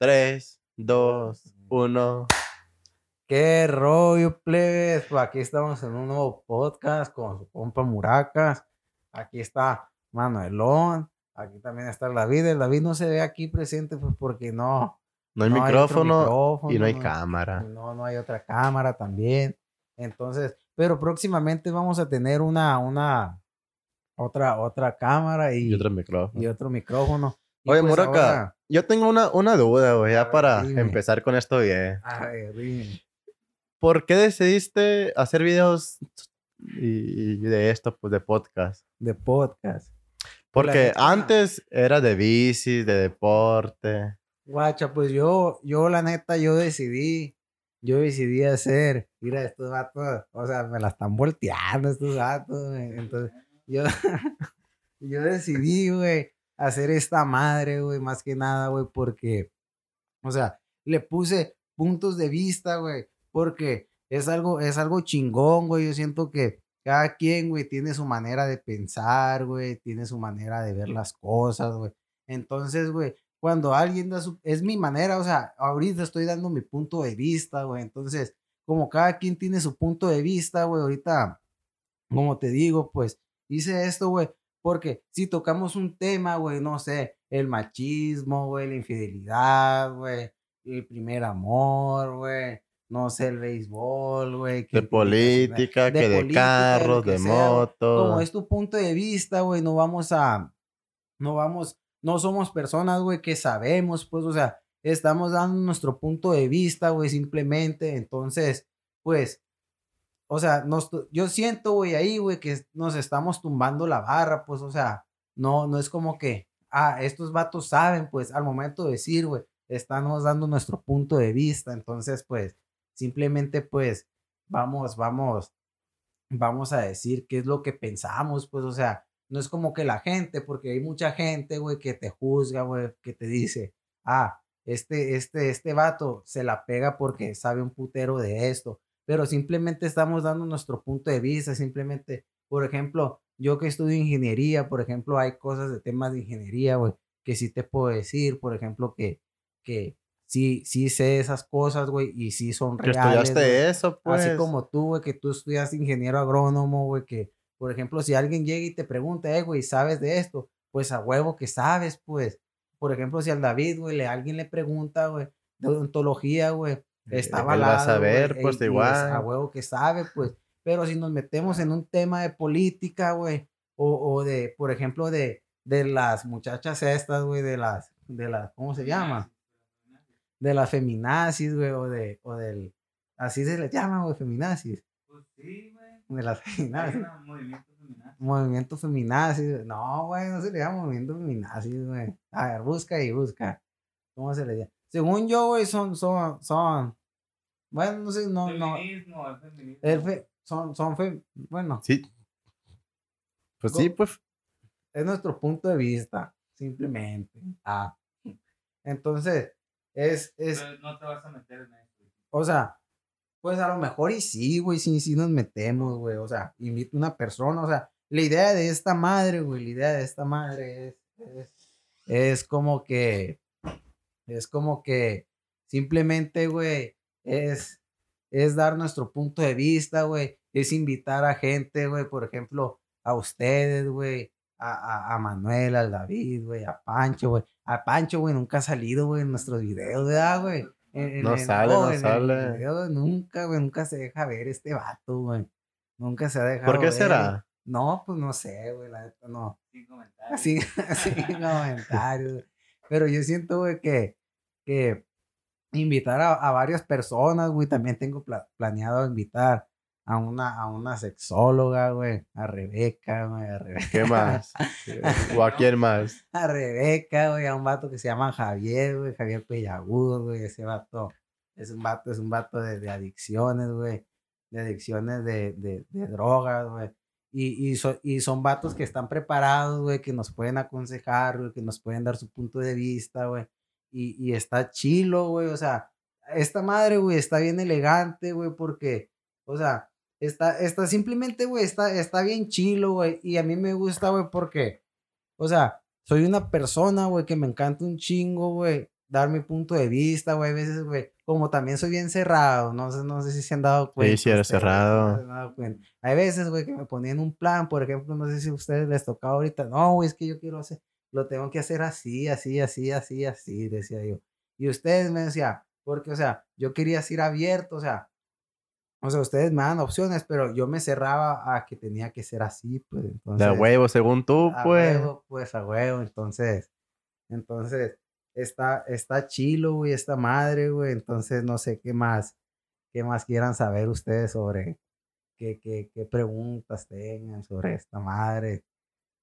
3, 2, 1. ¿Qué rollo, plebes? Pues aquí estamos en un nuevo podcast con su compa Muracas. Aquí está Manuelón. Aquí también está el David. El David no se ve aquí presente pues porque no. No hay otro micrófono y no hay no- cámara. No, no hay otra cámara también. Entonces, pero próximamente vamos a tener una, una, otra, otra cámara y, Y otro micrófono. y otro micrófono. Y Oye, pues Muraca, ahora- yo tengo una, una duda, güey, ya para dime. empezar con esto bien. a ver, dime. ¿Por qué decidiste hacer videos y, y de esto, pues de podcast? de podcast. Porque antes era de bici, de deporte. Guacha, pues yo, yo la neta, yo decidí, yo decidí hacer, mira, estos vatos, o sea, me la están volteando estos vatos, güey. Entonces, yo, yo decidí, güey, hacer esta madre, güey, más que nada, güey, porque, o sea, le puse puntos de vista, güey, porque es algo, es algo chingón, güey, yo siento que cada quien, güey, tiene su manera de pensar, güey, tiene su manera de ver las cosas, güey. Entonces, güey, cuando alguien da su... Es mi manera, o sea, ahorita estoy dando mi punto de vista, güey. Entonces, como cada quien tiene su punto de vista, güey, ahorita, como te digo, pues hice esto, güey, porque si tocamos un tema, güey, no sé, el machismo, güey, la infidelidad, güey, el primer amor, güey, no sé, el béisbol, güey. De política, que de lo carros, de motos. como es tu punto de vista, güey, no vamos a, no vamos, no somos personas, güey, que sabemos, pues, o sea, estamos dando nuestro punto de vista, güey, simplemente, entonces, pues, o sea, nos, yo siento, güey, ahí, güey, que nos estamos tumbando la barra, pues, o sea, no, no es como que, ah, estos vatos saben, pues, al momento de decir, güey, estamos dando nuestro punto de vista, entonces, pues, simplemente, pues, vamos, vamos, vamos a decir qué es lo que pensamos, pues, o sea, no es como que la gente, porque hay mucha gente, güey, que te juzga, güey, que te dice, ah, este, este, este vato se la pega porque sabe un putero de esto, pero simplemente estamos dando nuestro punto de vista, simplemente, por ejemplo, yo que estudio ingeniería, por ejemplo, hay cosas de temas de ingeniería, güey, que sí te puedo decir, por ejemplo, que, que sí, sí sé esas cosas, güey, y sí son que reales. estudiaste eso, pues. Así como tú, güey, que tú estudias ingeniero agrónomo, güey, que, por ejemplo, si alguien llega y te pregunta, eh, güey, ¿sabes de esto? Pues a huevo que sabes, pues. Por ejemplo, si al David, güey, le, alguien le pregunta, güey, de odontología, güey, está él va a avalado, güey, pues, igual. a huevo que sabe, pues. Pero si nos metemos en un tema de política, güey, o, o de, por ejemplo, de, de las muchachas estas, güey, de las, de las, ¿cómo se llama? De las feminazis, güey, o de, o del, así se les llama, güey, feminazis. Pues sí, güey. De las feminazis. movimiento feminazi. Movimiento feminazis. güey. No, güey, no se le llama movimiento feminazis, güey. A ver, busca y busca. ¿Cómo se le llama? Según yo, güey, son, son, son. Bueno, no sé, no, no. Feminismo, el feminismo. El fe- son, son fe, bueno, Sí. Pues sí, pues. es nuestro punto de vista, simplemente. Ah. Entonces, es, es, Pero no te vas a meter en eso. o sea, pues a lo mejor y sí, güey, sí, sí nos metemos, güey. O sea, invito a una persona, o sea, la idea de esta madre, güey, la idea de esta madre es, es, es como que, es como que simplemente, güey, es, es dar nuestro punto de vista, güey, es invitar a gente, güey, por ejemplo, a ustedes, güey, a, a, a Manuel, al David, güey, a Pancho, güey. A Pancho, güey, nunca ha salido, güey, en nuestros videos, ¿verdad, güey? En- No sale, no en el sale. video nunca, güey, nunca se deja ver este vato, güey. Nunca se ha dejado ¿Por qué ver, será? No, pues no sé, güey, la neta, no. Sin comentarios. Así, así comentarios. güey. Pero yo siento, güey, que, que invitar a, a varias personas, güey, también tengo pla- planeado invitar a una, a una sexóloga, güey, a Rebeca, güey, a Rebeca. ¿Qué más? ¿O a quién más? A Rebeca, güey, a un vato que se llama Javier, güey, Javier Pellagudo, güey, ese vato es un vato, es un vato de, de adicciones, güey, de adicciones de, de, de drogas, güey. Y, y, so- y son vatos que están preparados, güey, que nos pueden aconsejar, güey, que nos pueden dar su punto de vista, güey. Y, y está chilo, güey, o sea, esta madre, güey, está bien elegante, güey, porque, o sea, está, está simplemente, güey, está, está bien chilo, güey. Y a mí me gusta, güey, porque, o sea, soy una persona, güey, que me encanta un chingo, güey, dar mi punto de vista, güey. A veces, güey, como también soy bien cerrado, no sé, no sé si se han dado cuenta. sí, eres ustedes, cerrado. no dado cuenta. Hay veces, güey, que me ponían un plan, por ejemplo, no sé si a ustedes les tocaba ahorita. No, güey, es que yo quiero hacer, lo tengo que hacer así, así, así, así, así, decía yo. Y ustedes me decían, porque, o sea, yo quería ir abierto, o sea, o sea, ustedes me dan opciones, pero yo me cerraba a que tenía que ser así, pues. De Entonces, a huevo, según tú, a pues. huevo, pues a huevo. Entonces, entonces, está, está chilo, güey, esta madre, güey. Entonces, no sé qué más, qué más quieran saber ustedes sobre qué, qué, qué preguntas tengan sobre esta madre.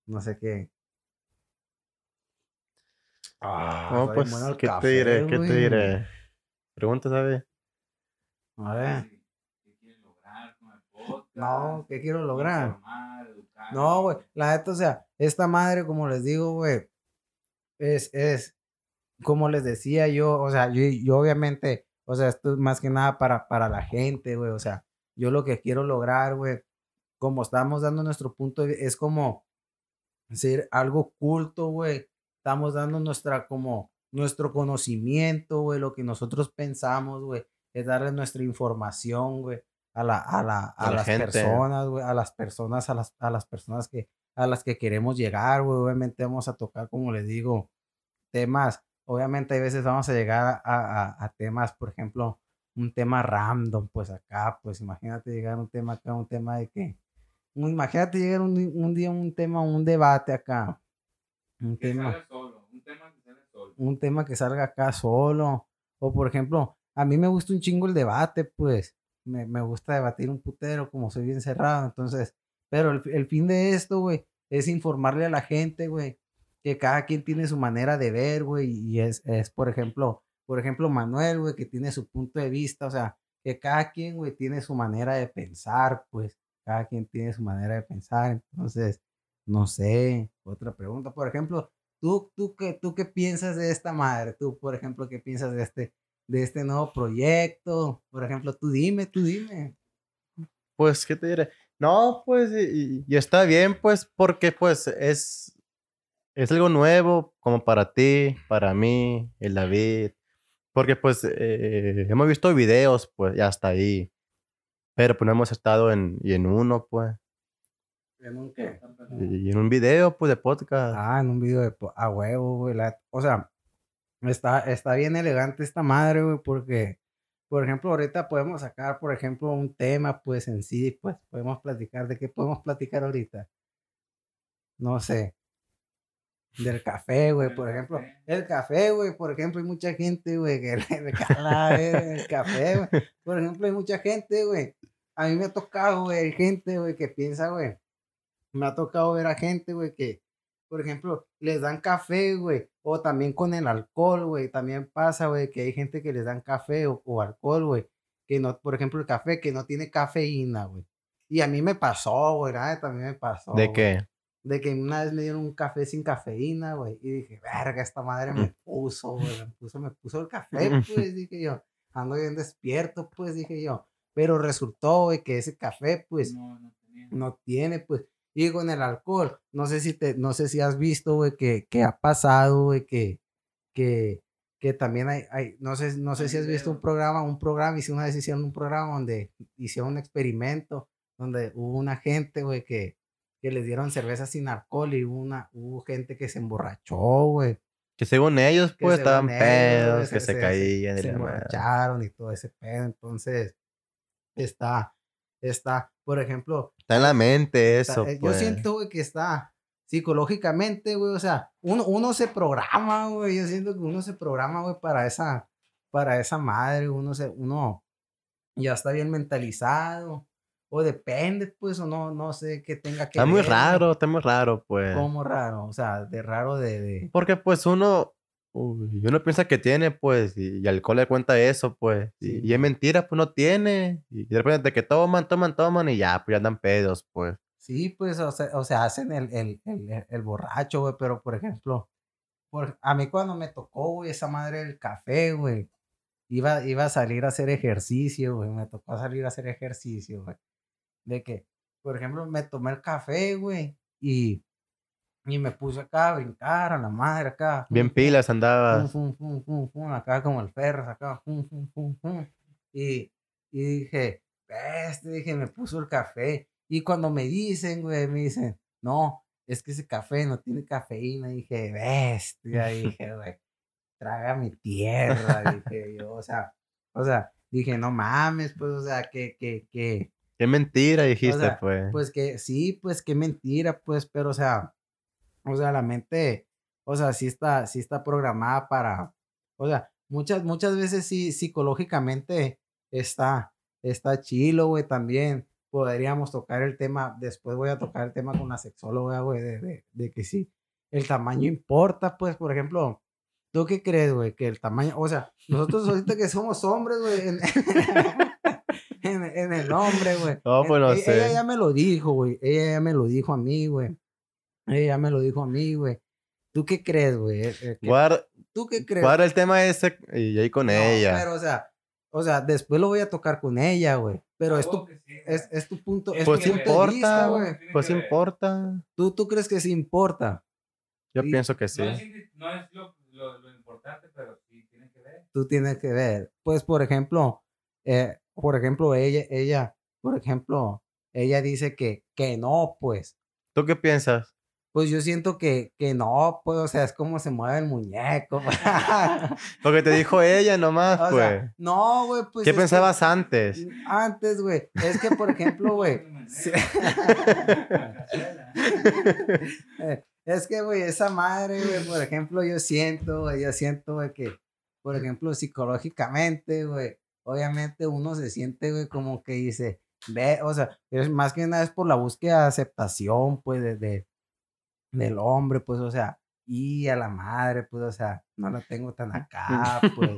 No sé qué. Ah, No, pues, bueno ¿qué café, te diré? ¿Qué te diré? Pregunta, ¿sabes? A ver. ¿Qué quieres lograr con el podcast? no, ¿qué quiero lograr? Informar, educar. No, güey, la neta, o sea, esta madre, como les digo, güey, es, es, como les decía yo, o sea, yo, yo obviamente, o sea, esto es más que nada para, para la gente, güey, o sea, yo lo que quiero lograr, güey, como estamos dando nuestro punto es como ser algo culto, güey, estamos dando nuestra, como, nuestro conocimiento, güey, lo que nosotros pensamos, güey, es darle nuestra información, güey, a la, a la, a, A la las gente. personas, güey, a las personas, a las, a las personas que, a las que queremos llegar, güey, obviamente vamos a tocar, como les digo, temas, obviamente hay veces vamos a llegar a, a- a temas, por ejemplo, un tema random, pues acá, pues imagínate llegar a un tema acá, un tema de un- imagínate llegar un, un día un tema, un debate acá, un Que tema sale solo. Un tema que sale solo. un tema que salga acá solo. O por ejemplo, a mí me gusta un chingo el debate, pues. Me, me gusta debatir un putero, como soy bien cerrado. Entonces, pero el, el fin de esto, güey, es informarle a la gente, güey, que cada quien tiene su manera de ver, güey. Y es, es, por ejemplo, por ejemplo, Manuel, güey, que tiene su punto de vista. O sea, que cada quien, güey, tiene su manera de pensar, pues. Cada quien tiene su manera de pensar. Entonces, no sé. Otra pregunta, por ejemplo, ¿Tú, tú, qué, ¿Tú qué piensas de esta madre? Tú, por ejemplo, ¿qué piensas de este, de este nuevo proyecto? Por ejemplo, tú dime, tú dime. Pues, ¿qué te diré? No, pues, y, está bien, pues, porque, pues, es, es algo nuevo, como para ti, para mí, el David. Porque, pues, eh, hemos visto videos, pues, ya hasta ahí. Pero, pues, no hemos estado en, y en uno, pues. ¿En un qué? Y en un video, pues, de podcast. Ah, en un video de... A huevo, güey. la- O sea, está, está bien elegante esta madre, güey, porque, por ejemplo, ahorita podemos sacar, por ejemplo, un tema, pues, en sí, pues, podemos platicar. ¿De qué podemos platicar ahorita? No sé. Del café, güey, por ejemplo. El café, güey, por ejemplo, hay mucha gente, güey, que le cala el café, güey. Por ejemplo, hay mucha gente, güey. A mí me ha tocado, güey, hay gente, güey, que piensa, güey. Me ha tocado ver a gente, güey, que, por ejemplo, les dan café, güey. O también con el alcohol, güey. También pasa, güey, que hay gente que les dan café o, o alcohol, güey. Que no, por ejemplo, el café que no tiene cafeína, güey. Y a mí me pasó, güey, nada, también me pasó. ¿De güey qué? de que una vez me dieron un café sin cafeína, güey, y dije, verga, esta madre me puso, güey, me puso, me puso el café, pues, dije yo, ando bien despierto, pues, dije yo, pero resultó, güey, que ese café, pues, No, no no tiene, pues, y con el alcohol, no sé si te, no sé si has visto, güey, que, que ha pasado, güey, que, que, que también hay, hay, no sé, no sé Hay si has visto un programa, un programa, hicieron una vez hicieron un programa donde hicieron un experimento, donde hubo una gente, güey, que, que les dieron cerveza sin alcohol y hubo una, hubo gente que se emborrachó, güey. Que según ellos, pues, según estaban ellos, pedos, que se, caían. y se la madre. emborracharon y todo ese pedo, entonces, está, está, por ejemplo, Está en la mente eso, eh, pues. Yo siento, güey, que está psicológicamente, güey, o sea, uno, uno se programa, güey, yo siento que uno se programa, güey, para esa, para esa madre, uno se, uno ya está bien mentalizado, o depende, pues, o no, no sé qué tenga que Está muy ver, raro, está muy raro, pues. Como raro, o sea, de raro de, de- Porque pues uno, uy, uno piensa que tiene, pues, y, y alcohol le cuenta eso, pues. Y, es mentira, pues no tiene. Y de repente que toman, toman, toman y ya, pues ya andan pedos, pues. Sí, pues, o sea, o sea hacen el, el, el, el borracho, güey, pero por ejemplo, por, a mí cuando me tocó, güey, esa madre del café, güey, iba, iba a salir a hacer ejercicio, güey, me tocó salir a hacer ejercicio, güey. De que, por ejemplo, me tomé el café, güey, y, Y me puse acá a brincar a la madre acá. Bien pilas fum, andabas. fum, fum, fum, fum, acá como el perro, acá. Y, y dije, este, dije, me puso el café. Y cuando me dicen, güey, me dicen, no, es que ese café no tiene cafeína. Dije, bestia, dije, güey, traga mi tierra, dije yo, o sea, o sea, dije, no mames, pues, o sea, que, que, que, Qué mentira dijiste, sea, pues. pues que sí, pues qué mentira, pues, pero o sea, o sea, la mente, o sea, sí está, sí está programada para, o sea, muchas, muchas veces sí, psicológicamente está, está chilo, güey, también. Podríamos tocar el tema, después voy a tocar el tema con la sexóloga, güey, de, de, de que sí, el tamaño importa, pues, por ejemplo, ¿tú qué crees, güey? Que el tamaño, o sea, nosotros ahorita que somos hombres, güey, en, en, en el hombre, güey. No, pues no E- Ella sé. ya me lo dijo, güey. Ella ya me lo dijo a mí, güey. Ella me lo dijo a mí, güey. ¿Tú qué crees, güey? Eh, eh, Guarda, ¿Tú qué crees? guarda el tema ese y ahí con No, ella. Pero, o sea, o sea, después lo voy a tocar con ella, güey. Pero es Huevo tu, sí, es, es tu punto, es Pues tu punto de importa, vista, güey. Pues importa. ¿Tú, ¿Tú crees que sí importa? Yo Sí. pienso que sí. No es, no es lo, lo, lo importante, pero sí tiene que ver. Tú tienes que ver. Pues, por ejemplo, eh, por ejemplo, ella, ella, por ejemplo, ella dice que, que no, pues. ¿Tú qué piensas? Pues yo siento que, que no, pues, o sea, es como se mueve el muñeco. Porque te dijo ella nomás, O pues. sea, no, güey, pues. ¿Qué que- pensabas antes? Antes, güey. Es que, por ejemplo, güey. eh, es que, güey, esa madre, güey, por ejemplo, yo siento, güey, yo siento, güey, que, por ejemplo, psicológicamente, güey, obviamente uno se siente, güey, como que dice, ve, o sea, es más que nada es por la búsqueda de aceptación, pues, de, de- del hombre, pues, o sea, y a la madre, pues, o sea, no la tengo tan acá, pues,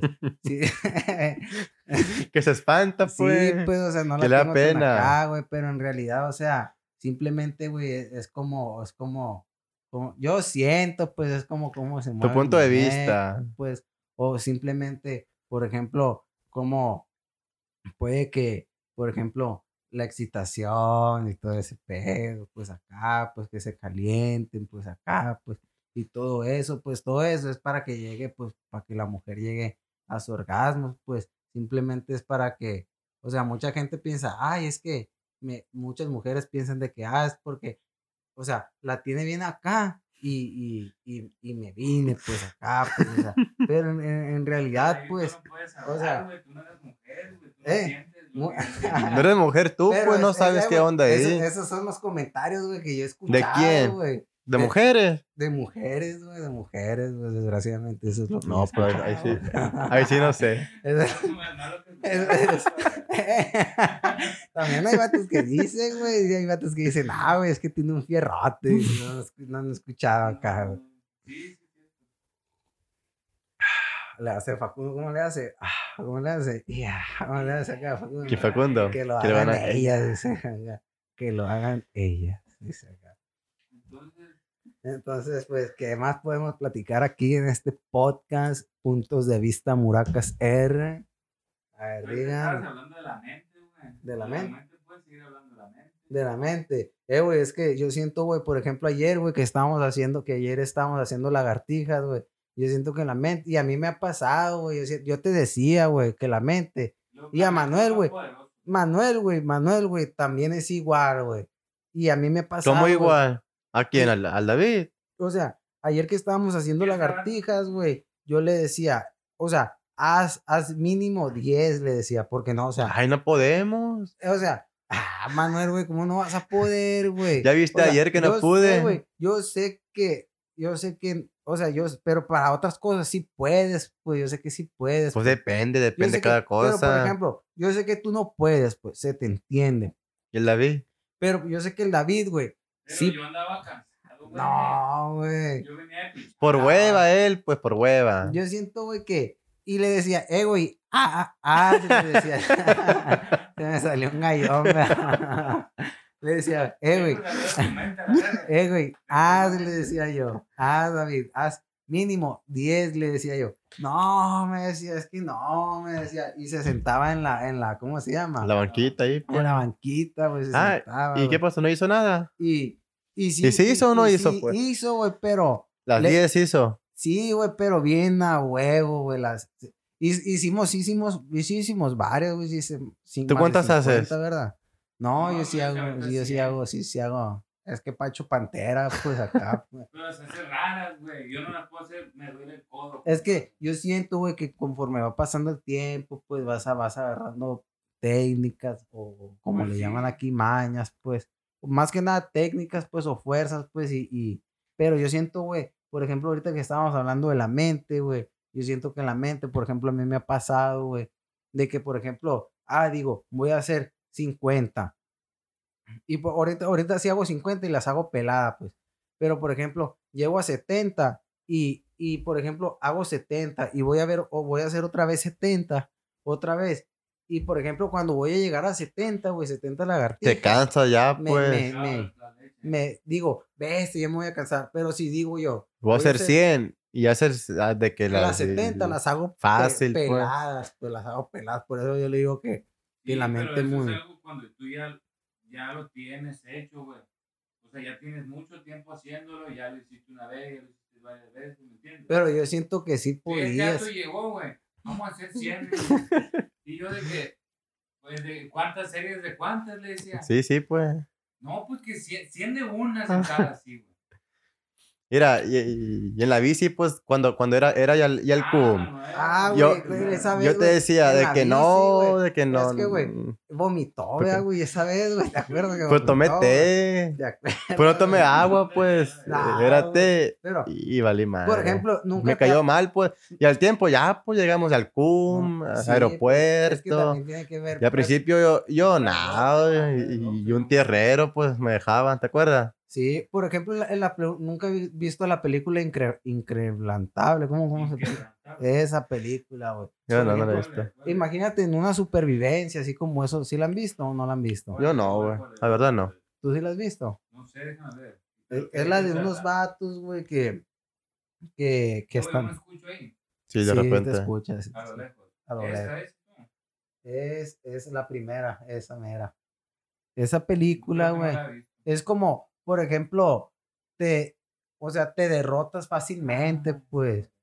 sí. Que se espanta, pues. Sí, pues, o sea, no la tengo tan pena. acá, güey, pero en realidad, o sea, simplemente, güey, es, es como, es como, como, yo siento, pues, es como, como se mueve. Tu punto de vista. Pues, o simplemente, por ejemplo, como puede que, por ejemplo, la excitación y todo ese pedo, pues acá, pues que se calienten, pues acá, pues, y todo eso, pues todo eso es para que llegue, pues, para que la mujer llegue a su orgasmo, pues, simplemente es para que, o sea, mucha gente piensa, ay, es que me, muchas mujeres piensan de que, ah, es porque, o sea, la tiene bien acá y, y, y, y me vine, pues acá, pues, o sea, pero en, en- realidad, pues, o sea, no eres mujer, güey, tú no. No eres mujer tú, Pero pues no es- es- sabes qué onda ahí. eso- esos son los comentarios, güey, que yo he escuchado. quién? güey. ¿De de- mujeres? De mujeres, güey, de mujeres, güey, desgraciadamente, eso es lo que No, pues ahí sí. Ahí sí no sé. Es- No, no, no es- es- También hay vatos que dicen, güey, y hay vatos que dicen, ah, güey, es que tiene un fierrote. No, no, no han escuchado acá, güey. Sí. Le hace Facundo, ¿cómo le hace? Ah, ¿Cómo le hace? Ya, ¿Cómo le hace acá, Facundo? ¿Quién Facundo? Que lo Que hagan a- ellas, dice acá. Que lo hagan ellas, dice acá. Entonces, Entonces, pues, ¿qué más podemos platicar aquí en este podcast? Puntos de vista Muracas R. A ver, digan. hablando de la mente, güey. De la mente. puedes seguir hablando de la mente. De la mente. Eh, güey, es que yo siento, güey, por ejemplo, ayer, güey, que estábamos haciendo, que ayer estábamos haciendo lagartijas, güey. Yo siento que la mente, y a mí me ha pasado, güey. Yo, te decía, güey, que la mente. Y a Manuel, güey. Manuel, güey, Manuel, güey, también es igual, güey. Y a mí me ha pasado. ¿Cómo igual? ¿A quién? ¿Al, al David? O sea, ayer que estábamos haciendo lagartijas, güey, yo le decía, o sea, haz, haz mínimo 10, le decía, porque no, o sea, Ay, no podemos. o sea, ah, Manuel, güey, ¿cómo no vas a poder, güey? Ya viste O sea, ayer que no yo sé, pude. güey, yo sé que, yo sé que, o sea, yo, pero para otras cosas sí puedes, pues, yo sé que sí puedes. Pues depende, depende de cada que- Pero, por cosa. ejemplo, yo sé que tú no puedes, pues, se te entiende. ¿Y el David? Pero yo sé que el David, güey, Pero sí. yo andaba cansado, güey. no, güey. Yo venía de. Por hueva él, pues por hueva. Yo siento, güey, que. Y le decía, eh, güey, ah, ah, ah, le decía. Se me salió un gallón, güey. Le decía, eh, güey, eh, güey, haz, le decía yo. Haz, David, haz mínimo 10, le decía yo. No, me decía, es que no, me decía. Y se sentaba en la, en la, ¿cómo se llama? La banquita ahí. pues. En la banquita, pues se Ah, sentaba. ¿Y qué pasó? ¿No hizo nada? Y, Y sí, ¿Y sí hizo o no hizo, sí pues? Hizo, güey, pero Las Le- 10 hizo. sí, güey, pero bien a huevo, güey. Las... hic- Hicimos, hicimos, hicimos varias, güey. ¿Tú cuántas haces? 50, ¿verdad? No, No, yo sí hago, yo sí hago, sí, sí hago. Es que Pacho Pantera, pues acá. pues. Pero se hace raras, güey. Yo no las puedo hacer, me duele el codo. Es que yo siento, güey, que conforme va pasando el tiempo, pues vas, a, vas agarrando técnicas o como Pues le sí. llaman aquí, mañas, pues. Más que nada técnicas, pues, o fuerzas, pues, y... y- pero yo siento, güey, por ejemplo, ahorita que estábamos hablando de la mente, güey, yo siento que en la mente, por ejemplo, a mí me ha pasado, güey, de que, por ejemplo, ah, digo, voy a hacer 50. Y por- ahorita, ahorita sí hago 50 y las hago pelada, pues. Pero, por ejemplo, llego a 70 y, y, por ejemplo, hago 70 y voy a ver, o voy a hacer otra vez 70, otra vez. Y, por ejemplo, cuando voy a llegar a 70, güey, 70 lagartijas. Te cansa ya, Me- pues. me- me-. Me digo, ves, ya me voy a cansar. Pero si digo yo, Voy a hacer hacer 100 y hacer ah, de que las las. 70 las hago pe- fácil, pues. peladas, pues. las hago peladas. Por eso yo le digo que, que la pero mente eso muy- Es algo cuando tú ya, ya lo tienes hecho, güey. O sea, ya tienes mucho tiempo haciéndolo, ya lo hiciste una vez, ya lo hiciste varias veces, ¿me entiendes? Pero yo siento que sí Sí, el podías. gato llegó, güey. Vamos a hacer 100. y yo de que, pues, de cuántas series de cuántas le decía. Sí, sí, pues. No, pues que 100, 100 de una sentada así, güey. Mira, y, y- en la bici, pues, cuando, cuando era, era ya, el- ya Ah, no Ah, Yo, güey, güey, esa vez, yo te decía de que bici, no, güey, de que no. Es que, güey, mm, Vomitó, vea, güey, esa vez, güey, ¿te acuerdas? que Pues tomé té. ¿Te Pero no tomé agua, pues. No, Era té. Pero, Y, valí mal. por ejemplo, nunca Me te cayó mal, pues. Y al tiempo ya, pues llegamos al CUM, No, al sí, pues, es que aeropuerto. también tiene que ver, Y al pues, principio yo, yo nada, y, y un tierrero, pues me dejaban, ¿te acuerdas? Sí, por ejemplo, en la, la nunca he vi- visto la película Incre Increblantable, ¿cómo, cómo se llama? Esa película, güey. Yo no, la he visto. Imagínate en una supervivencia, así como eso, ¿sí la han visto o no la han visto? Yo no, güey. La verdad no. ¿Tú sí la has visto? No sé, déjame ver. Es, es la de unos vatos, güey, que, que, que Oye, están... no escucho ahí, Sí, de Sí, te repente. escuchas. a lo lejos. A lo Esta lejos. es, no. Es, es la primera, esa mera. Esa película, no güey, es como, por ejemplo, te, o sea, te derrotas fácilmente, pues.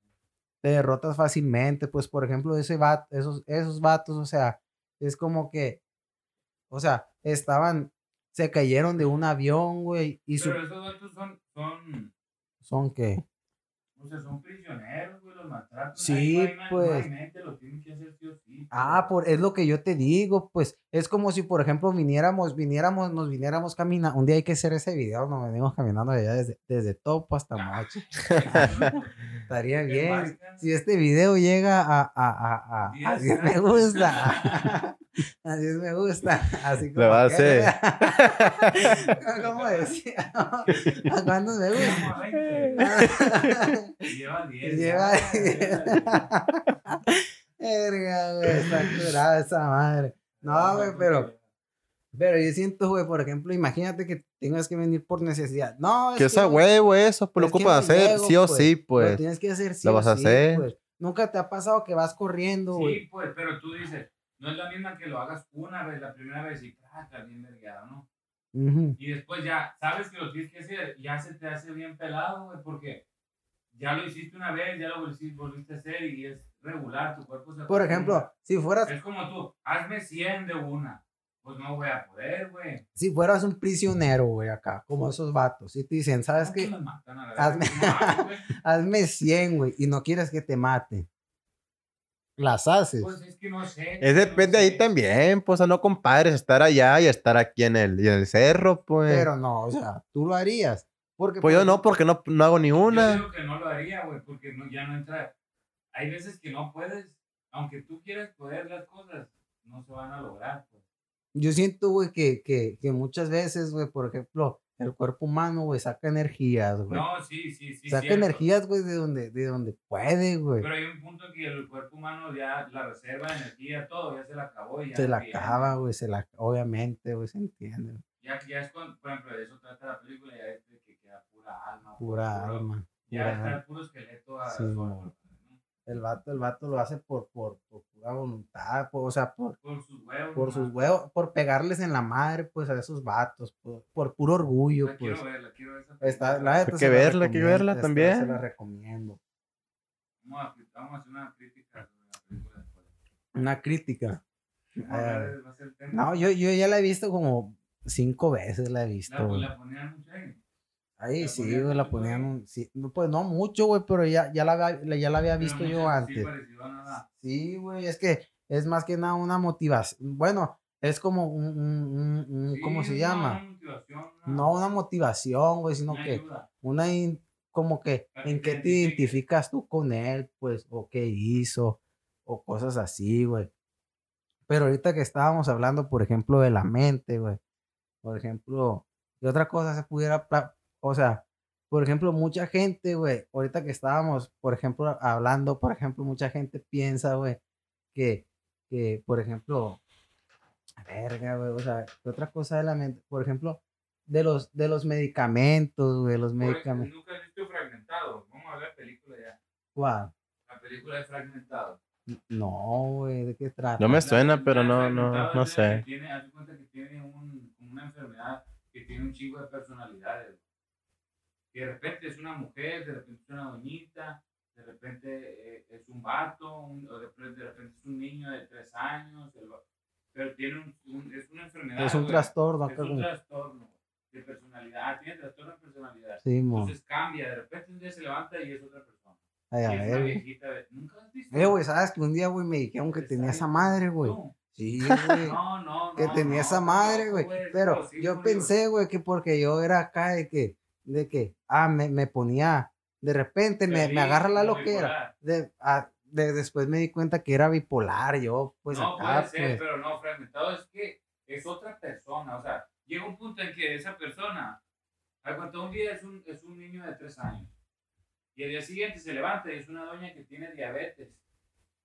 Te derrotas fácilmente, pues, por ejemplo, ese vato, esos, esos vatos, o sea, es como que, o sea, estaban, se cayeron de un avión, güey, y su, Pero esos datos son, son, son que, o sea, son prisioneros, güey, los maltratan. Sí, Ahí pues. no hay mente, lo tienen que hacer sí o sí. Ah, por, es lo que yo te digo, pues es como si, por ejemplo, viniéramos, viniéramos, nos viniéramos caminando. Un día hay que hacer ese video, nos venimos caminando de allá desde, desde Topo hasta Mochi. Estaría Qué bien. Si este video llega a, a, a, a, Diez a 10 me gusta. A 10 me gusta. Así como Lo va a que- hacer. ¿Cómo decía? ¿A cuántos me gusta? Como 20. Lleva 10. Lleva ya, ya. Verga, güey, está curada esa madre. No, güey, pero, pero yo siento, güey, por ejemplo, imagínate que tengas que venir por necesidad. No, es Que esa no- huevo, eso, pues lo que ocupas hacer, llego, sí o pues. sí, Lo pues. tienes que hacer sí lo o vas a sí, hacer. pues. Nunca te ha pasado que vas corriendo, güey. Sí, pues, pero tú dices, no es la misma que lo hagas una vez, la primera vez y ah, está bien vergueado, ¿no? Ujú. Y después ya sabes que lo tienes que hacer, ya se te hace bien pelado, güey, porque ya lo hiciste una vez, ya lo volviste, volviste a hacer y es regular, tu cuerpo se Por ejemplo, si fueras, Es como tú, hazme 100 de una. Pues no voy a poder, güey. si fueras un prisionero, güey, acá, como esos vatos, y te dicen, ¿sabes No, qué? matan a Hazme-. No. Hazme 100, güey, y no quieres que te maten. Las haces. Pues es que no sé. Es no depende ahí sé. también, pues, a no compares estar allá y estar aquí en el, y en el cerro, pues. Pero no, o sea, tú lo harías. Porque, pues por yo no, porque no, no hago ni Yo una. digo que no lo haría, güey, porque no, ya no entra. Hay veces que no puedes, aunque tú quieras poder las cosas, no se van a lograr. Pues. Yo siento, güey, que, que, que muchas veces, güey, por ejemplo, el cuerpo humano, güey, saca energías, güey. No, sí, sí, sí. saca cierto. energías, güey, de donde, de donde puede, güey. Pero hay un punto en que el cuerpo humano ya, la reserva de energía, todo, ya se la acabó. Ya Se la acaba, güey, se la, obviamente, güey, se entiende. Ya, ya es cuando, por ejemplo, de eso trata la película, ya es pura alma. Pura alma. Ya pura está el puro esqueleto a Sí. ¿no? El vato, el vato lo hace por, por, por pura voluntad, por- o sea, por, Por sus huevos. por sus huevos, por pegarles en la madre, pues, a esos vatos, por, por puro orgullo, La pues. quiero ver, la quiero ver. esa Está, película. la Hay que la verla, hay que verla esta también. Se la recomiendo. Vamos a, vamos a hacer una crítica sobre la película después. Una crítica. Tema. No, yo, yo ya la he visto como cinco veces, la he visto. La, la ponían mucho ahí. Ahí la sí, ponían güey, la ponían, sí, pues no mucho, güey, pero ya, ya, la, había- ya la había visto yo antes. Sí, nada. Güey, es que es más que nada una motivación. Bueno, es como un, un- un- Sí, ¿cómo se llama? Una motivación, una- No una motivación, güey, sino una que ayuda. una, in- como que, Para ¿en qué te identificas tú con él, pues, o qué hizo, o cosas así, güey. Pero ahorita que estábamos hablando, por ejemplo, de la mente, güey, por ejemplo, y otra cosa se pudiera, o sea, por ejemplo, mucha gente, güey, ahorita que estábamos, por ejemplo, hablando, por ejemplo, mucha gente piensa, güey, que, que, por ejemplo, verga, güey, o sea, ¿qué otra cosa de la mente? Por ejemplo, de los, de los medicamentos, güey, los medicamentos. Nunca has visto Fragmentado. Vamos a ver la película ya. ¿Cuál? La película de Fragmentado. No, güey, ¿de qué trata? No me suena, pero no, no, no sé. Tiene, haz cuenta que tiene un, una enfermedad que tiene un chingo de personalidades. De repente es una mujer, de repente es una doñita, de repente eh, es un vato, un- o de, repente, de repente es un niño de tres años, el pero tiene un, un- es una enfermedad. Es un güey. trastorno Es un trastorno de personalidad. Tiene trastorno de personalidad. Sí. Entonces cambia, de repente un día se levanta y es otra persona. Ay, a ver, viejita. ¿Nunca has visto? Eh, güey, ¿sabes que un día, güey, me dijeron que tenía esa madre, güey? No. Sí, güey. No, no, que tenía esa madre, güey. Pero yo pensé, güey, que porque yo era acá de que, de que, ah, me, me ponía, de repente me, me agarra la loquera. De, ah, de- después me di cuenta que era bipolar, yo, pues no acá, puede ser, pues. pero no, fragmentado es que es otra persona. O sea, llega un punto en que esa persona, al cuanto un día es un, es un niño de tres años y al día siguiente se levanta y es una doña que tiene diabetes.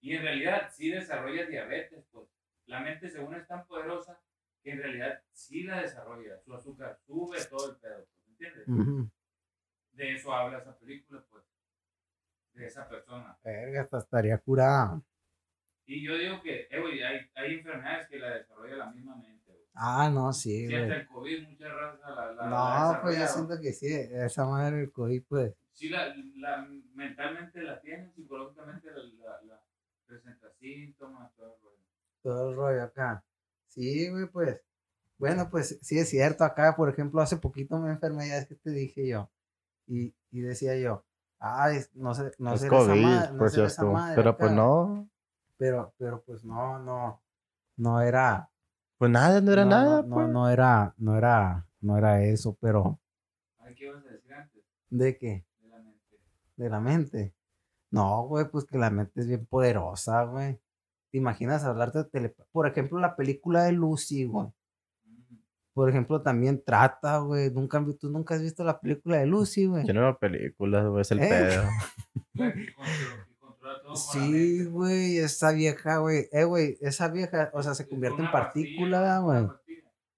Y en realidad sí desarrolla diabetes, pues. La mente según es tan poderosa que en realidad sí la desarrolla. Su azúcar sube, todo el pedo, De eso habla esa película, pues. De esa persona. Verga, hasta estaría curada. Y yo digo que, eh, güey, hay, hay enfermedades que la desarrolla la misma mente, güey. Ah, no, sí, Sí, hasta el COVID, mucha raza la, la, la No, pues yo siento que sí, esa madre del COVID, pues. Sí, la, la, mentalmente la tienen, psicológicamente la, la, la presenta síntomas, todo el rollo. todo el rollo acá. Sí, güey, pues. Bueno, pues sí es cierto. Acá, por ejemplo, hace poquito me enfermé, ya es que te dije yo. Y, y decía yo, ay, no sé, no sé no pues ya esa estuvo. madre Pero pues acá". no. Pero, pero pues no, no, no era. Pues nada, no era nada. No, pues. no era, no era, no era eso, pero Ay, ¿qué ibas a decir antes? ¿de qué? De la mente. De la mente. No, güey, pues que la mente es bien poderosa, güey. ¿Te imaginas hablarte de tele... Por ejemplo, la película de Lucy, güey. Mm. Por ejemplo, también trata, güey. Nunca, tú nunca has visto la película de Lucy, güey. Yo no veo películas, güey, es el ¿Eh? pedo. Que que Sí, güey, esa vieja, güey. Eh, güey, esa vieja, o sea, se convierte en partícula, güey.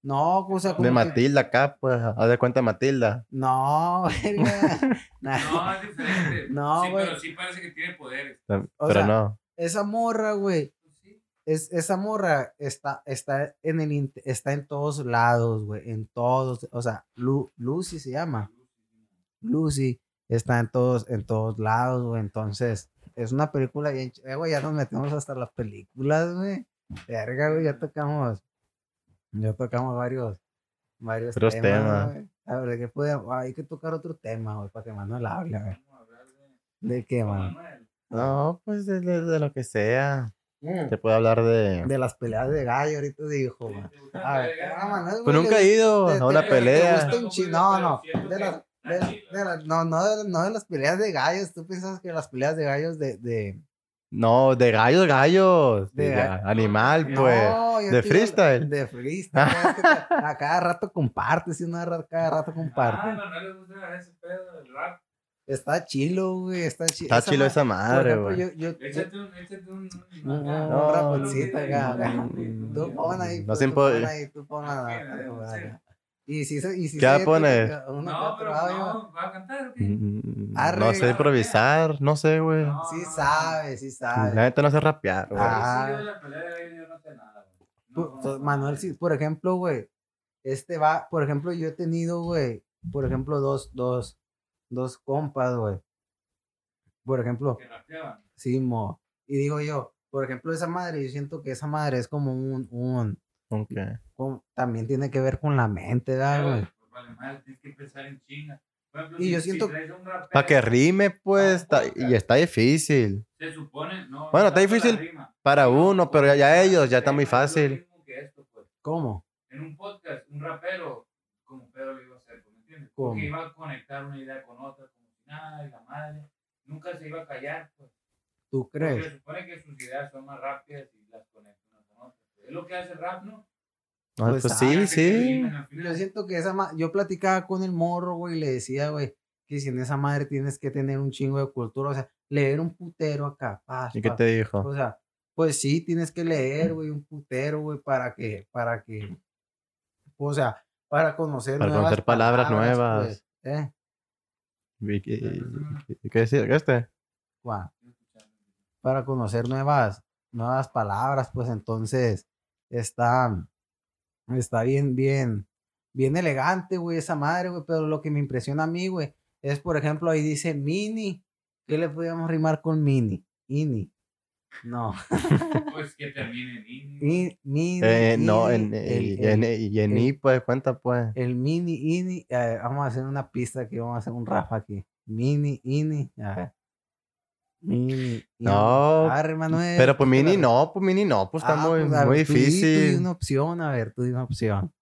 No, o sea, como De que- Matilda acá, pues, haz de cuenta Matilda. No. Nah, No, es diferente. No, sí, güey. pero sí parece que tiene poderes. Pero sea, no. Esa morra, güey. Es, esa morra está, está en el está en todos lados, güey. En todos. O sea, Lu- Lucy se llama. Lucy está en todos, en todos lados, güey. Entonces, es una película bien. ch- Eh, güey, ya nos metemos hasta las películas, güey. Verga, güey, ya tocamos. Ya tocamos varios. Varios Otros temas. temas. güey. A ver, ¿de qué podemos? Hay que tocar otro tema, güey, para que Manuel hable, güey. De ¿De qué, man? Manuel. No, pues de, de- de lo que sea. Se puede hablar de. De las peleas de gallo, ahorita dijo, man. ¿te A ver, ah, Pues nunca he ido te- a te- una te- te pelea. gusta un chi- No, no. De las, de, de las- no, no, de, no de las peleas de gallos. Tú piensas que las peleas de gallos de. de No, de gallos, gallos. De De, ga- animal, No, pues. No, de te freestyle. De freestyle. es que te- a cada rato compartes, y una cada rato Ah, compartes. no, no le gusta ese pedo del rap. Está chilo, güey. Está chilo. Está chilo esa madre, güey. yo, yo, yo- Échate un, échate un, No, raponcito acá, acá. mm, Tú pon ahí. no pues, se tú pon ahí, tú pon la- la- la- sí. Y si se, y si ¿Qué va a poner? No, pero no, ¿va a cantar o qué? Mm, Arre. No sé improvisar, no sé, güey. No, Sí no, no. sabe, sí La sabe. neta no sé rapear, güey. Ah. Yo la pelea de ahí yo no sé nada, güey. No Pu- conozco Manuel, nada. sí, por ejemplo, güey, este va, por ejemplo, yo he tenido, güey, por ejemplo, dos, dos, dos compas, güey. Por ejemplo, sí, mo. Y digo yo, por ejemplo, esa madre, yo siento que esa madre es como un, un, Ok. como- también tiene que ver con la mente, ¿verdad, Pero, güey? pues, vale madre, tienes que pensar en ejemplo, Y si- yo si siento- Para que rime, pues, está- y está difícil. Se supone, no. Bueno, no está difícil. Para No, uno, pero ya, ya porque ellos, ya está muy fácil. esto, pues. ¿Cómo? En un podcast, un rapero, como Pedro lo iba a hacer, ¿me entiendes? ¿Cómo? Porque iba a conectar una idea con otra, como si nada, y la madre. Nunca se iba a callar, pues. ¿Tú Porque crees? se supone que sus ideas son más rápidas y las conectan unas con otras. Es lo que hace el rap, ¿no? Ah, Pues, Pues sí, sí. Yo siento que esa ma- yo platicaba con el morro, güey, y le decía, güey, que si en esa madre tienes que tener un chingo de cultura, o sea, leer un putero acá, paz, ¿Y qué te dijo? O sea, pues sí, tienes que leer, güey, un putero, güey, para que, para que, o sea, para conocer Para nuevas conocer palabras nuevas. pues, ¿eh? ¿Y qué, este? Para conocer nuevas, nuevas palabras, pues entonces está, está bien, bien, bien elegante, güey, esa madre, güey, pero lo que me impresiona a mí, güey, es, por ejemplo, ahí dice mini, ¿qué le podríamos rimar con mini? Ini. No. Pues que termine en ini. Mini, Eh, no, en, el- y en I, pues, cuenta, pues. El mini ini, eh, vamos a hacer una pista aquí, vamos a hacer un Rafa aquí. Mini ini, a ver. Mini. ini. No, Arre, Manuel, Pero pues mini no, pues mini no, pues está Ah, muy, pues, muy ver, tú di- Tú di difícil. una opción, a ver, tú di una opción.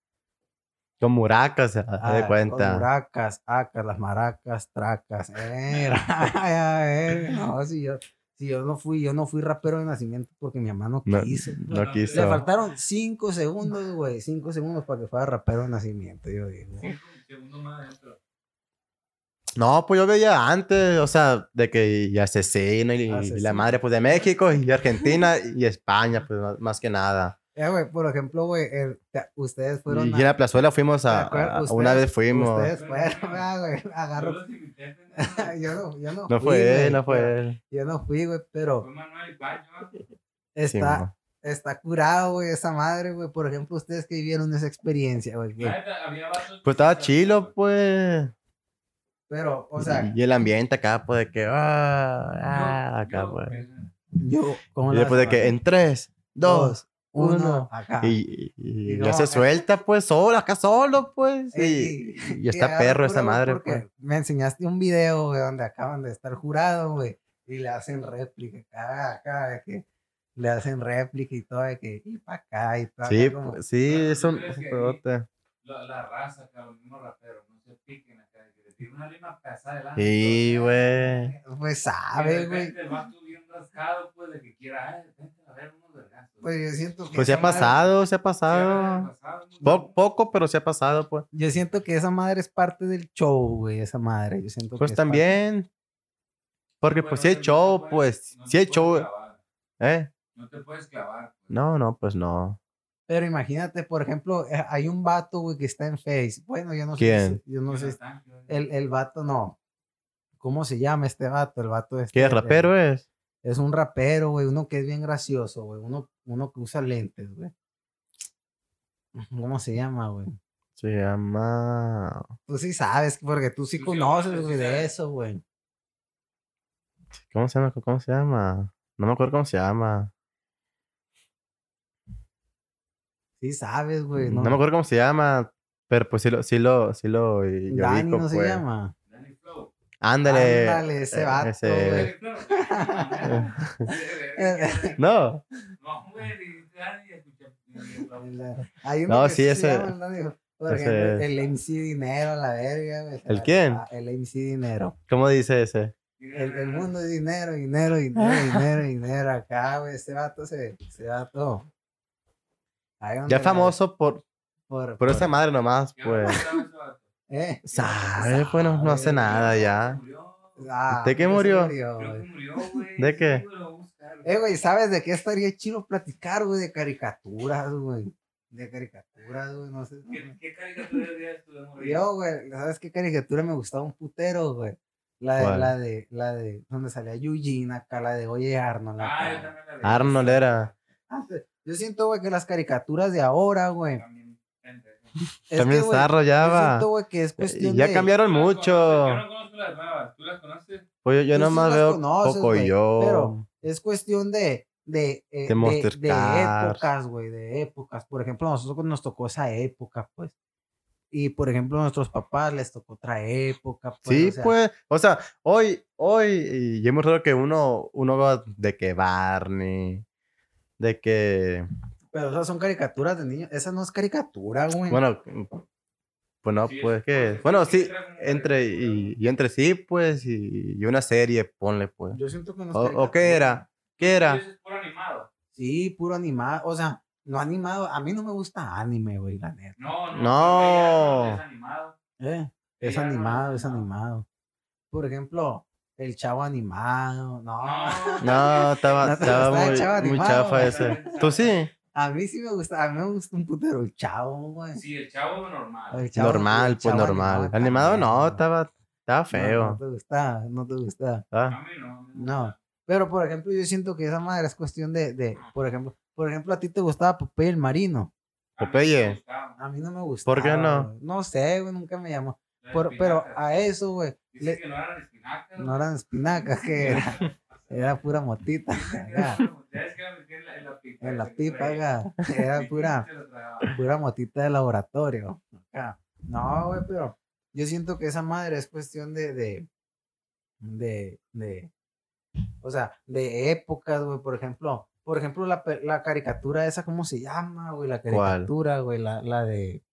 Con muracas, A de ver, con cuenta. Muracas, acas, las maracas, tracas. Era, a ver, no, si yo, si yo no fui, yo no fui rapero de nacimiento porque mi mamá no No, quiso. no Le quiso. Le faltaron cinco segundos, güey, cinco segundos para que fuera rapero de nacimiento, yo digo. Cinco segundos más adentro. No, pues yo veía antes, o sea, de que y asesino y, y Asesino. la madre, pues de México y Argentina y España, pues más que nada. Eh, güey, por ejemplo, güey, ustedes fueron Y en la plazuela fuimos ¿te a, a- una vez fuimos. Ustedes fueron, ah, güey, Yo agarro. yo no, yo no No fui, fue güey, él, no pero- fue él. Yo no fui, güey, pero Fue Manuel y está, Simón. está curado, güey, esa madre, güey. Por ejemplo, ustedes que vivieron esa experiencia, güey. Pues estaba chilo, pues. Pero, o sea, y el ambiente acá, pues de que, ah, ah, Yo- acá, pues. yo, ¿cómo Y después de a que en tres, dos, uno, acá. Y, y- y Y ya no, se suelta, pues, solo, acá solo, pues. Y, y está perro esa madre, porque pues. Me enseñaste un video, güey, donde acaban de estar jurados, güey. Y le hacen réplica acá, acá, de que le hacen réplica y todo, de que, y para acá, y todo. Sí, acá como- pues, sí, Bueno, es ¿tú un. La, la raza, cabrón, los mismos raperos, no se piquen acá, de que le tiren una lima pasada adelante. Sí, güey. Pues sabe, güey. Rascado, pues, de que quiera, ay, vente a ver unos vergazos. Pues yo siento que. Pues se ha madre- pasado, se ha pasado. Po- poco, pero se ha pasado, pues. Yo siento que esa madre es parte del show, güey, esa madre. Yo siento Pues que es parte- también. Porque Bueno, pues si te show, puedes- pues, no si puedes show, clavar, ¿eh? No te puedes clavar. pues. No, no, pues no. Pero imagínate, por ejemplo, eh, hay un vato, güey, que está en Face. Bueno, yo no ¿Quién? sé. Yo no sé. El, el vato no. ¿Cómo se llama este vato? El vato este, ¿Qué el- rapero es? Es un rapero, güey. Uno que es bien gracioso, güey. Uno, uno que usa lentes, güey. ¿Cómo se llama, güey? Se llama. Tú sí sabes, porque tú sí conoces, güey, sí de eso, güey. ¿Cómo se llama? ¿Cómo se llama? No me acuerdo cómo se llama. Sí sabes, güey. No, me acuerdo cómo se llama. Pero pues sí lo, sí lo, sí lo yo Dani ubico, no se pues. llama. Ándale. Ándale, ese eh, vato, ese-. No, No. Hay uno No, que sí, se ese- llama, ¿no? Por ese ejemplo, el MC Dinero, la verga. ¿El quién? Ah, El MC Dinero. ¿cómo dice ese? El, el mundo es dinero, dinero, dinero, dinero, dinero. Acá, güey, ese vato se, ese vato. Ahí donde Ya famoso por, Por, por esa madre nomás, ¿Qué pues. Eh, Sabe, pues no, no hace nada ya. Ah, ¿De qué murió? ¿De qué? Eh, güey, ¿sabes de qué estaría chido platicar, güey? De caricaturas, güey. De caricaturas, güey, no sé. ¿Qué, qué caricatura veías tú de morrillo? Yo, güey, ¿sabes qué caricatura me gustaba un putero, güey? La de, ¿Cuál? la de, la de, donde salía Eugene acá, la de Oye Arnold. Ah, acá. yo también la veía. Arnold era. Antes, Yo siento, güey, que las caricaturas de ahora, güey. También. Es También que, Yo va. siento, que es cuestión ya de... cambiaron mucho. Yo no conozco las nuevas. ¿Tú las conoces? Pues yo, yo sí nomás veo conoces, y yo. pero- Es cuestión de... De, eh, De épocas, güey, de épocas. Por ejemplo, a nosotros nos tocó esa época, pues. Y, por ejemplo, a nuestros papás les tocó otra época, pues. Sí, o sea, pues, o sea, hoy, hoy, y es muy raro que uno, uno va de que Barney, de que, Pero esas son caricaturas de niños. Esa no es caricatura, güey. bueno, pues no, Sí, pues que, bueno, sí, entre, y, y entre sí, pues, y, y una serie, ponle, pues. Yo siento que no es O, ¿o qué era? ¿Qué era? Eso es puro animado. Sí, puro animado. O sea, no animado. A mí no me gusta anime, güey, la neta. No, no. No. ella Es animado. Eh, es no animado, es animado. Por ejemplo, el chavo animado. No. No, estaba, No estaba gustaba el muy, chavo muy chafa ese. ¿Tú sí? A mí sí me gusta. A mí me gusta un putero el chavo, güey. Sí, el chavo normal. El chavo- Normal, el pues chavo normal. Animado bien, no, estaba, estaba feo. No, te gusta, no te gusta. Ah, A mí no. No. Pero, por ejemplo, yo siento que esa madre es cuestión de, de por ejemplo, por ejemplo, a ti te gustaba Popeye el Marino. Popeye. gustaba. A mí no me gustaba. ¿Por qué no? güey. No sé, güey, nunca me llamó. Por- pero a eso, güey, Dice le- que no eran espinacas. no eran espinacas, que era, era pura motita. en la, pipa. Acá, era pura, pura motita de laboratorio. acá. No, güey, pero yo siento que esa madre es cuestión de, de, de, de, o sea, de épocas, güey, por ejemplo, por ejemplo, la, la caricatura esa, ¿cómo se llama, güey? La ¿Cuál? caricatura, güey, la, la de...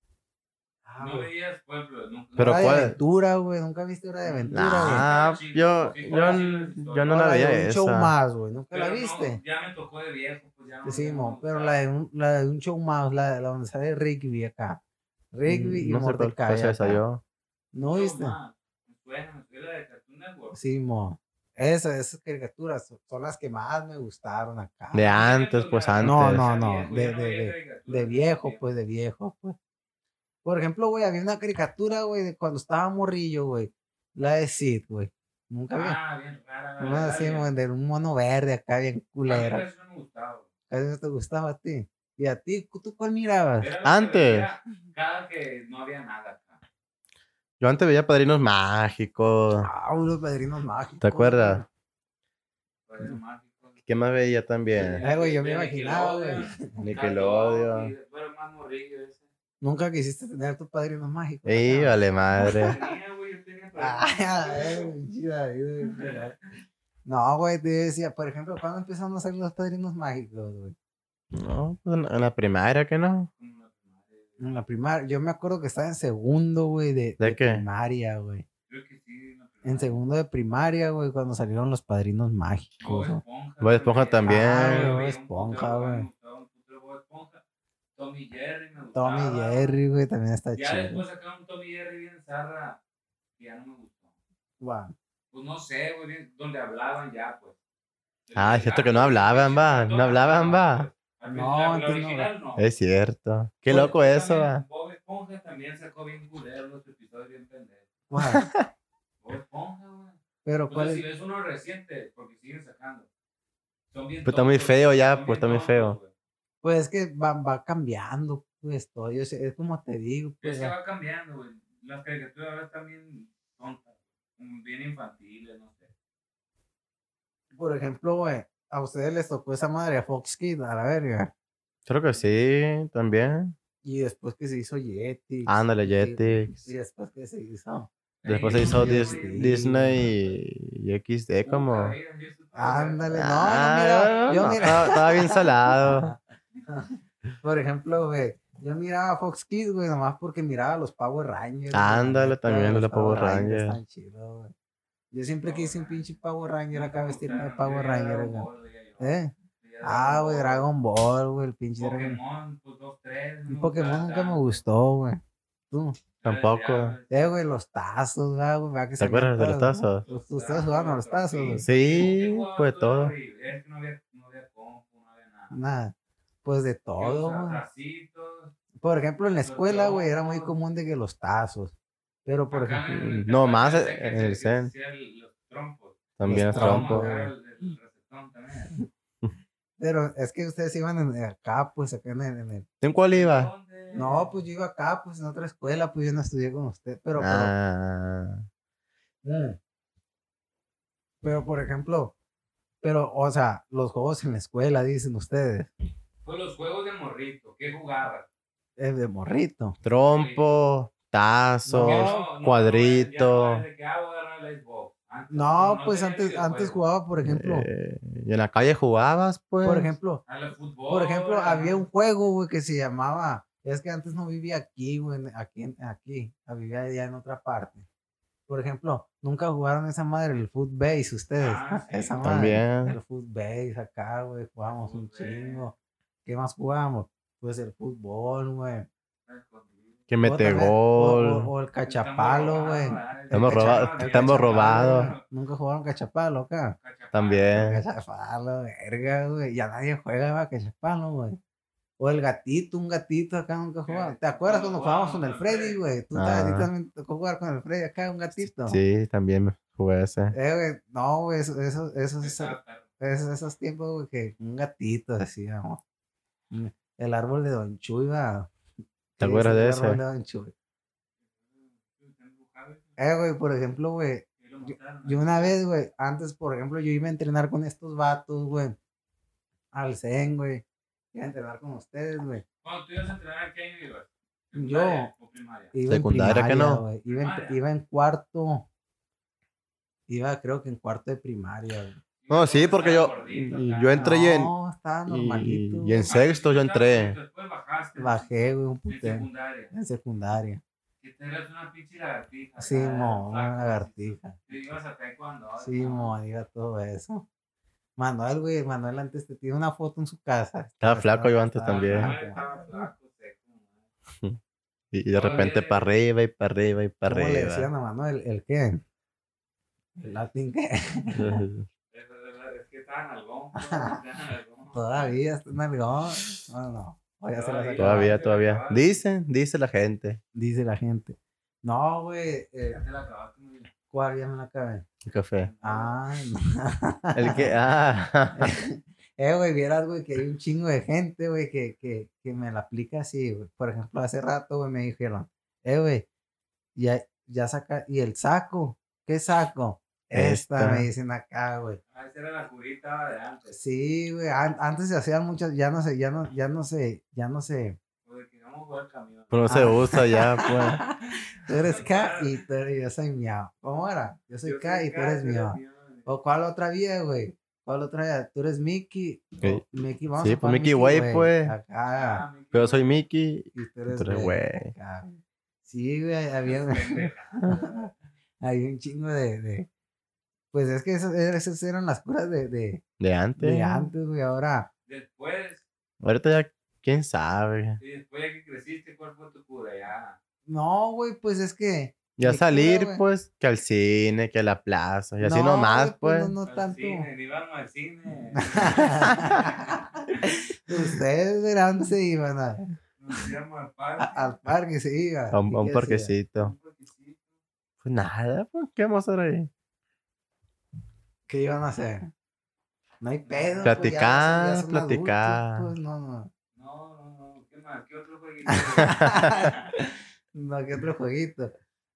Ah, No güey. veías, ejemplo, nunca. Pero Hora de ¿cuál? aventura, güey, nunca viste Hora de aventura, güey. Nah, Sí, yo, sí, yo, sí, yo no la de veía un show esa. más, güey, ¿nunca Pero la no, viste? ya me tocó de viejo, pues ya no. Sí, no mo, pero la de, un, la de un show más, la, la donde sale Rigby acá. Rigby y Mm, No sé cuál Mordecai. esa yo. ¿No Show viste? suena la de Cartoon Network. Sí, mo. Esas, esas caricaturas son- las que más me gustaron acá. De antes, pues antes. No, no, no, de- no de- de- caricaturas, De viejo, pues, de viejo, pues. Por ejemplo, güey, había una caricatura, güey, de cuando estaba morrillo, güey. La de Sid, güey. Nunca vi. Ah, bien rara. Una así, güey, de un mono verde acá, bien culera. Eso no me gustaba. Casi no te gustaba a ti. ¿Y a ti? ¿Tú cuál mirabas? Que Antes. veía Cada que no había nada acá. Yo antes veía Padrinos Mágicos. Ah, los padrinos mágicos. ¿Te acuerdas? Pues, era mágico. ¿Qué más veía también? Eh, güey, yo me imaginaba, güey. Nickelodeon. y- Pero más morrillo ese. Nunca quisiste tener tus padrinos mágicos. Y acá? vale madre. Chida. No, güey, te decía, por ejemplo, ¿cuándo empezaron a salir los padrinos mágicos, güey? No, pues en la primaria, ¿que no? En la primaria, yo me acuerdo que estaba en segundo, güey, de, ¿De de qué? primaria, güey. Creo que sí. en la En primaria. segundo de primaria, güey, cuando salieron los padrinos Bob mágicos. ¿no? Esponja. Bob Esponja también. Ah, Bob un Esponja, güey. Me gustaba un putero Bob Esponja. Tommy Jerry me gustaba. Tommy Jerry, güey, también está Ya chido. después sacaron un Tommy Jerry bien zarra. Que ya no me gustó. Guau. Pues no sé, güey, donde hablaban ya, pues. Ah, es cierto que no hablaban, va, no hablaban, va. Al No, la no, original no. Es cierto. Qué Pues, loco eso, va. Bob Esponja también sacó bien culero los episodios bien pendejos. Guau. Bob Esponja, güey. Pero sea, cuál si es. ves uno reciente, porque siguen sacando. Son bien Pues está muy feo ya, pues, está muy feo. Pues es que va, va cambiando, pues todo. Yo sé- es como te digo, Es pues. que va- cambiando, güey. Las caricaturas ahora están bien tontas, como bien infantiles, no sé. Por ejemplo, güey, a ustedes les tocó esa madre a Fox Kids, a la verga. Creo que sí, también. Y después que se hizo Yeti. Ándale, Y Jetix. después que se hizo. Después se hizo Dis-. Disney y XD como... Ándale, no, Ah, yo mira, yo no, mira. Estaba, estaba bien salado. Por ejemplo, güey, yo miraba Fox Kids, güey, nomás porque miraba los Power Rangers. Ándale, también los Power Rangers. Están chidos, güey. Yo siempre quise un pinche Power Ranger acá, vestirme de Power Ranger, güey. ¿Eh? Ah, güey. Dragon Ball, güey, el pinche Dragon Pokémon, pues dos, tres. Un Pokémon nunca me gustó, güey. Tú. Tampoco. Eh, güey, los tazos, güey, güey. ¿verdad que ¿Te acuerdas de los todos, no? tazos? Ustedes jugaban a los tazos, güey. Sí, pues todo. Es que no había, no había compu, no había nada. Nada. Pues de todo, Por ejemplo, en la escuela, güey, era muy común de que los tazos. Pero, por Acá ejemplo, el- No, ¿te más en el cen. hacía el- Los trompos. También Los trompos. también. pero es que ustedes iban en- acá, pues, acá en el, en el- ¿En cuál iba? No, pues yo iba acá, pues, en otra escuela, pues yo no estudié con usted. Pero, pero, Ah, Mm. Pero, por ejemplo, pero, o sea, los juegos en la escuela, dicen ustedes, Fue los juegos de morrito. ¿Qué jugabas? es de morrito. trompo, tazo, Porque no- no, cuadrito. no ah. Antes, No, pues antes, antes jugaba, por ejemplo, eh, y en la calle jugabas, pues. por ejemplo, A la fútbol. por ejemplo, a- había un juego, güey, que se llamaba, es que antes no vivía aquí, güey, aquí, aquí, vivía allá en otra parte. Por ejemplo, nunca jugaron esa madre, el footbase, ustedes. Ah, sí. esa madre. También. El footbase acá, güey, jugábamos un chingo. ¿Qué más jugábamos? Pues el fútbol, güey. Que mete o- gol. O, o el cachapalo, güey. Estamos robados- estamos robados. Nunca jugaron cachapalo acá. También. Cachapalo, verga, güey. Ya nadie juega va, cachapalo, güey. O el gatito, un gatito acá nunca jugaba. ¿Te acuerdas cuando jugábamos con el Freddy, güey? Tú Ah. también tocó jugar con el Freddy acá, un gatito. Sí, también jugué ese. Eh, güey, no, güey, eso, eso, eso, eso- esos, esos tiempos, güey, que un gatito decíamos. El árbol de Don Chuy, va. ¿Te acuerdas de el ese? árbol de Don Chuy. Eh, güey, por ejemplo, güey, yo una vez, güey, antes, por ejemplo, yo iba a entrenar con estos vatos, güey, al Zen, güey. Iba a entrenar con ustedes, güey. Cuando tú ibas a entrenar, ¿qué año ibas? Yo- ¿Secundaria o primaria? Iba en Secundaria, ¿que primaria, no? Iba en, Primaria. iba en cuarto. Iba, creo que en cuarto de primaria, güey. No, sí, porque yo- yo entré y en- No, estaba normalito. y en sexto yo entré. Después bajaste. Bajé, güey, un En putero. secundaria. En secundaria. Que te eras una pinche lagartija. Sí, mo, una flaco, lagartija. Te ibas a taekwondo. Sí, mo, diga todo eso. Manuel, güey, Manuel antes te tiene una foto en su casa. Estaba flaco yo antes estaba también. flaco. Estaba flaco, seco. Y y de repente para arriba y para arriba y para ¿Cómo le arriba. decían a Manuel? ¿El qué? ¿El latín qué? Es verdad, es que estaba algún. Todavía está en algo. No, no. O ya se la Todavía. sacó. todavía, todavía. Dicen, dice la gente. Dice la gente. No, güey. Eh, Ya te la acabaste muy bien. ¿Cuál ya me la acabé? El café. Ah, no. El que, ah, Eh, güey, vieras, güey, que hay un chingo de gente, güey, que, que, que me la aplica así, güey. Por ejemplo, hace rato, güey, me dijeron, eh, güey, ya, ya saca, ¿y el saco? ¿Qué saco? Esta, Esta. me dicen acá, güey. Ah, esa era la curita de antes. Sí, güey, an- antes se hacían muchas, ya no sé, ya no, ya no sé, ya no sé. Porque jugar camión. pero no se Ah. usa ya, pues. Tú eres K y tú eres, yo soy miau. ¿Cómo era? Yo soy Yo K y tú eres miau. ¿O cuál otra vía, güey? ¿Cuál otra vía? Tú eres Mickey. Sí. o Mickey, vamos Sí, a pues, Mickey Way, pues. Acá. Ah, Pero soy Mickey. Y tú eres, güey. güey. Sí, güey, había, había un chingo de, de- Pues es que esas, esas eran las curas de, de, De antes. de antes, güey. Ahora, Después, Ahorita ya, quién sabe. y después de que creciste, ¿cuál fue tu cura? Ya. no, güey, pues es que. Ya cura, salir, pues, que al cine, que a la plaza. Y así no, nomás, güey, pues. No, no Al tanto. cine, ni íbamos al cine. Ustedes verán se iban a- Nos íbamos al a- parque. al parque, se iban. A un. Un parquecito. Pues nada, pues, ¿qué vamos a hacer ahí? ¿Qué iban a hacer? No hay pedo. Platicar, pues, ya- ya son platicar. adultos, pues, no, no. No, no, no. ¿Qué más? ¿Qué otro jueguito? No, ¿qué otro jueguito?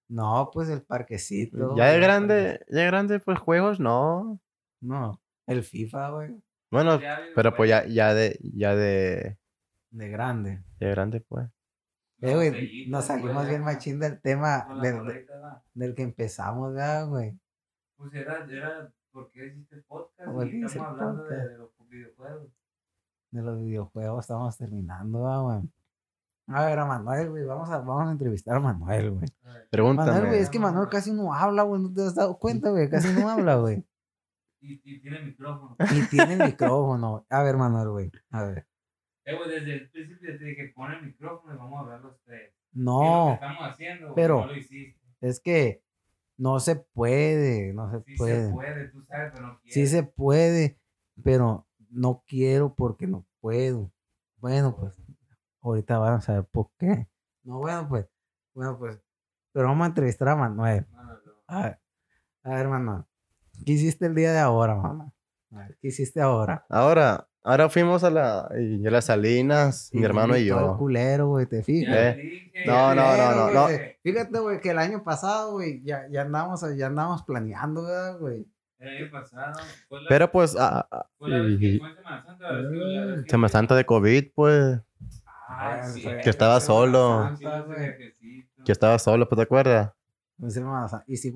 No, pues el parquecito. Ya de grande, ya de grande, pues juegos, no. No, el FIFA, güey. Bueno, pero pues ya, ya de, ya de, De grande. de grande, pues. Eh, güey, nos salimos güey, bien machín del tema del, del que empezamos, ¿verdad, güey? Pues era, era, ¿por qué hiciste podcast? ¿Por Y hice estamos hablando de, podcast? de los videojuegos. De los videojuegos estamos terminando, ¿verdad, güey. A ver, a Manuel, güey, vamos a, vamos a entrevistar a Manuel, güey. Pregúntame. Manuel, güey, es que Manuel casi no habla, güey, no te has dado cuenta, güey, casi no habla, güey. Y, y tiene micrófono. Y tiene micrófono. A ver, Manuel, güey, a ver. Eh, güey, desde el principio te dije, pon el micrófono y vamos a hablar los tres. ¿Qué es lo que No, estamos haciendo? pero- No lo hiciste. es que no se puede, no se Sí puede. se puede, tú sabes, pero no quieres. Sí se puede, pero no quiero porque no puedo. Bueno, pues, ahorita van a saber por qué. No, bueno, pues, bueno, pues, pero vamos a entrevistar a Manuel. A ver, a ver, Manuel, ¿qué hiciste el día de ahora, mamá? A ver, ¿qué hiciste ahora? Ahora, ahora fuimos a, la, y a las Salinas, mi hermano y todo yo. culero, güey, te fijas. Eh, No, no, no, no, no. Fíjate, güey, que el año pasado, güey, ya, ya andamos, ya andamos planeando, ¿verdad, güey? El año pasado. fue la- Pero pues, ah, ah, fue la vez que y- fue en Semana Santa, la vez que- la vez que- Semana Santa de COVID, pues, Ah, sí, Que estaba solo. Santa, que estaba solo, pues, ¿te acuerdas?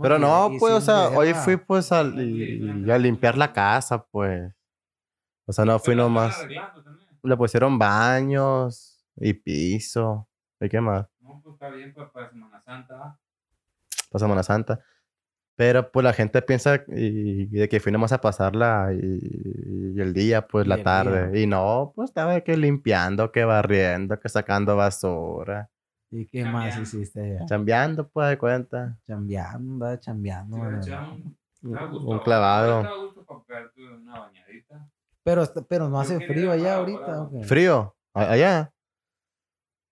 Pero no, pues, o sea, hoy a- fui, pues, y a limpiar la casa, pues. O sea, no fui nomás. Le pusieron baños y piso. ¿Y qué más? No, pues está bien para, para Semana Santa. Para Semana Santa. Pero pues la gente piensa y, y de que fui nomás a pasarla y, y el día, pues Y la tarde. día. Y no, pues estaba que limpiando, que barriendo, que sacando basura. ¿Y qué más hiciste allá? Chambeando, pues de cuenta. Chambeando, chambeando. Sí, un- clavado. Una bañadita. Pero, pero no hace frío allá ahorita, bravo. ¿o qué? ¿Frío? ¿A- ¿Allá?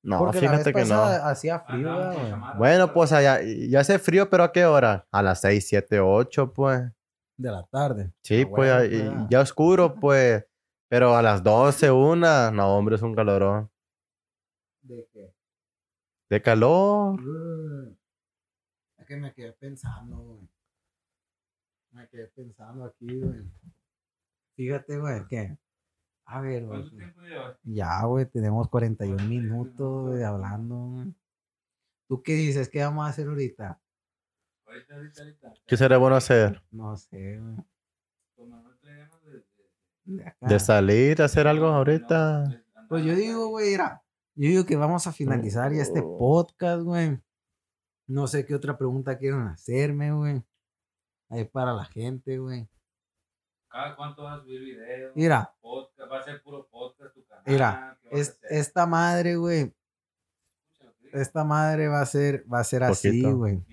No, Porque la fíjate vez que no. hacía frío, con güey. chamarra, Bueno, pues allá, ya hace frío, pero ¿a qué hora? A las 6, 7, 8, pues. De la tarde. Sí, Ah, pues, bueno, ya- y- pues, ya oscuro, pues. Pero a las 12, una, no, hombre, es un calorón. ¿De qué? De calor. Mm. Es que me quedé pensando, güey. Me quedé pensando aquí, güey. Fíjate, güey, que. A ver, güey. ¿Cuánto tiempo llevas? Ya, güey, tenemos 41 minutos, güey, hablando, güey. ¿Tú qué dices? ¿Qué vamos a hacer ahorita? Ahorita, ahorita, ahorita. ¿Qué sería bueno hacer? No sé, güey. De- salir, hacer algo ahorita. Pues yo digo, güey, mira, yo digo que vamos a finalizar ya este podcast, güey. No sé qué otra pregunta quieren hacerme, güey. Ahí para la gente, güey. ¿Cada cuánto vas a subir videos? Mira. Podcast, va a ser puro podcast tu canal. Mira, ¿qué vas a Es, esta madre, güey, esta madre va a ser, va a ser así, güey.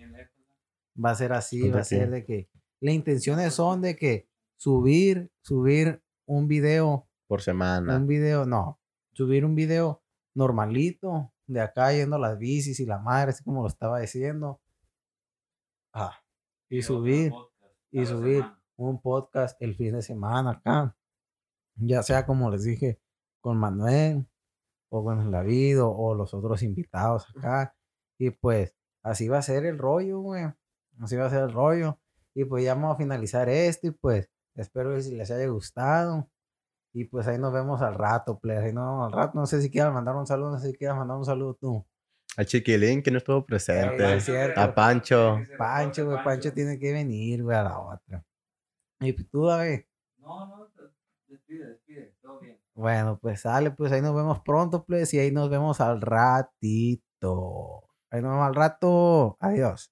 Va a ser así, va a ser de que las intenciones son de que subir, subir un video, Por semana. un video, no, subir un video normalito de acá yendo a las bicis y la madre, así como lo estaba diciendo. Ah, y subir y subir. semana. Un podcast el fin de semana acá. Ya sea como les dije, con Manuel o con el David o, o los otros invitados acá. Y pues así va a ser el rollo, güey. Así va a ser el rollo. Y pues ya vamos a finalizar esto y pues espero que les haya gustado. Y pues ahí nos vemos al rato, players. Ahí nos vemos al rato. No sé si quieras mandar un saludo, no sé si quieras mandar un saludo tú. A Chiquilín, que no estuvo presente. es cierto. A Pancho. Pancho, güey, Pancho tiene que venir, güey, a la otra. Y pues tú, David. No, no, despide, despide, todo bien. Bueno, pues sale, pues ahí nos vemos pronto, pues, y ahí nos vemos al ratito. Ahí nos vemos al rato. Adiós.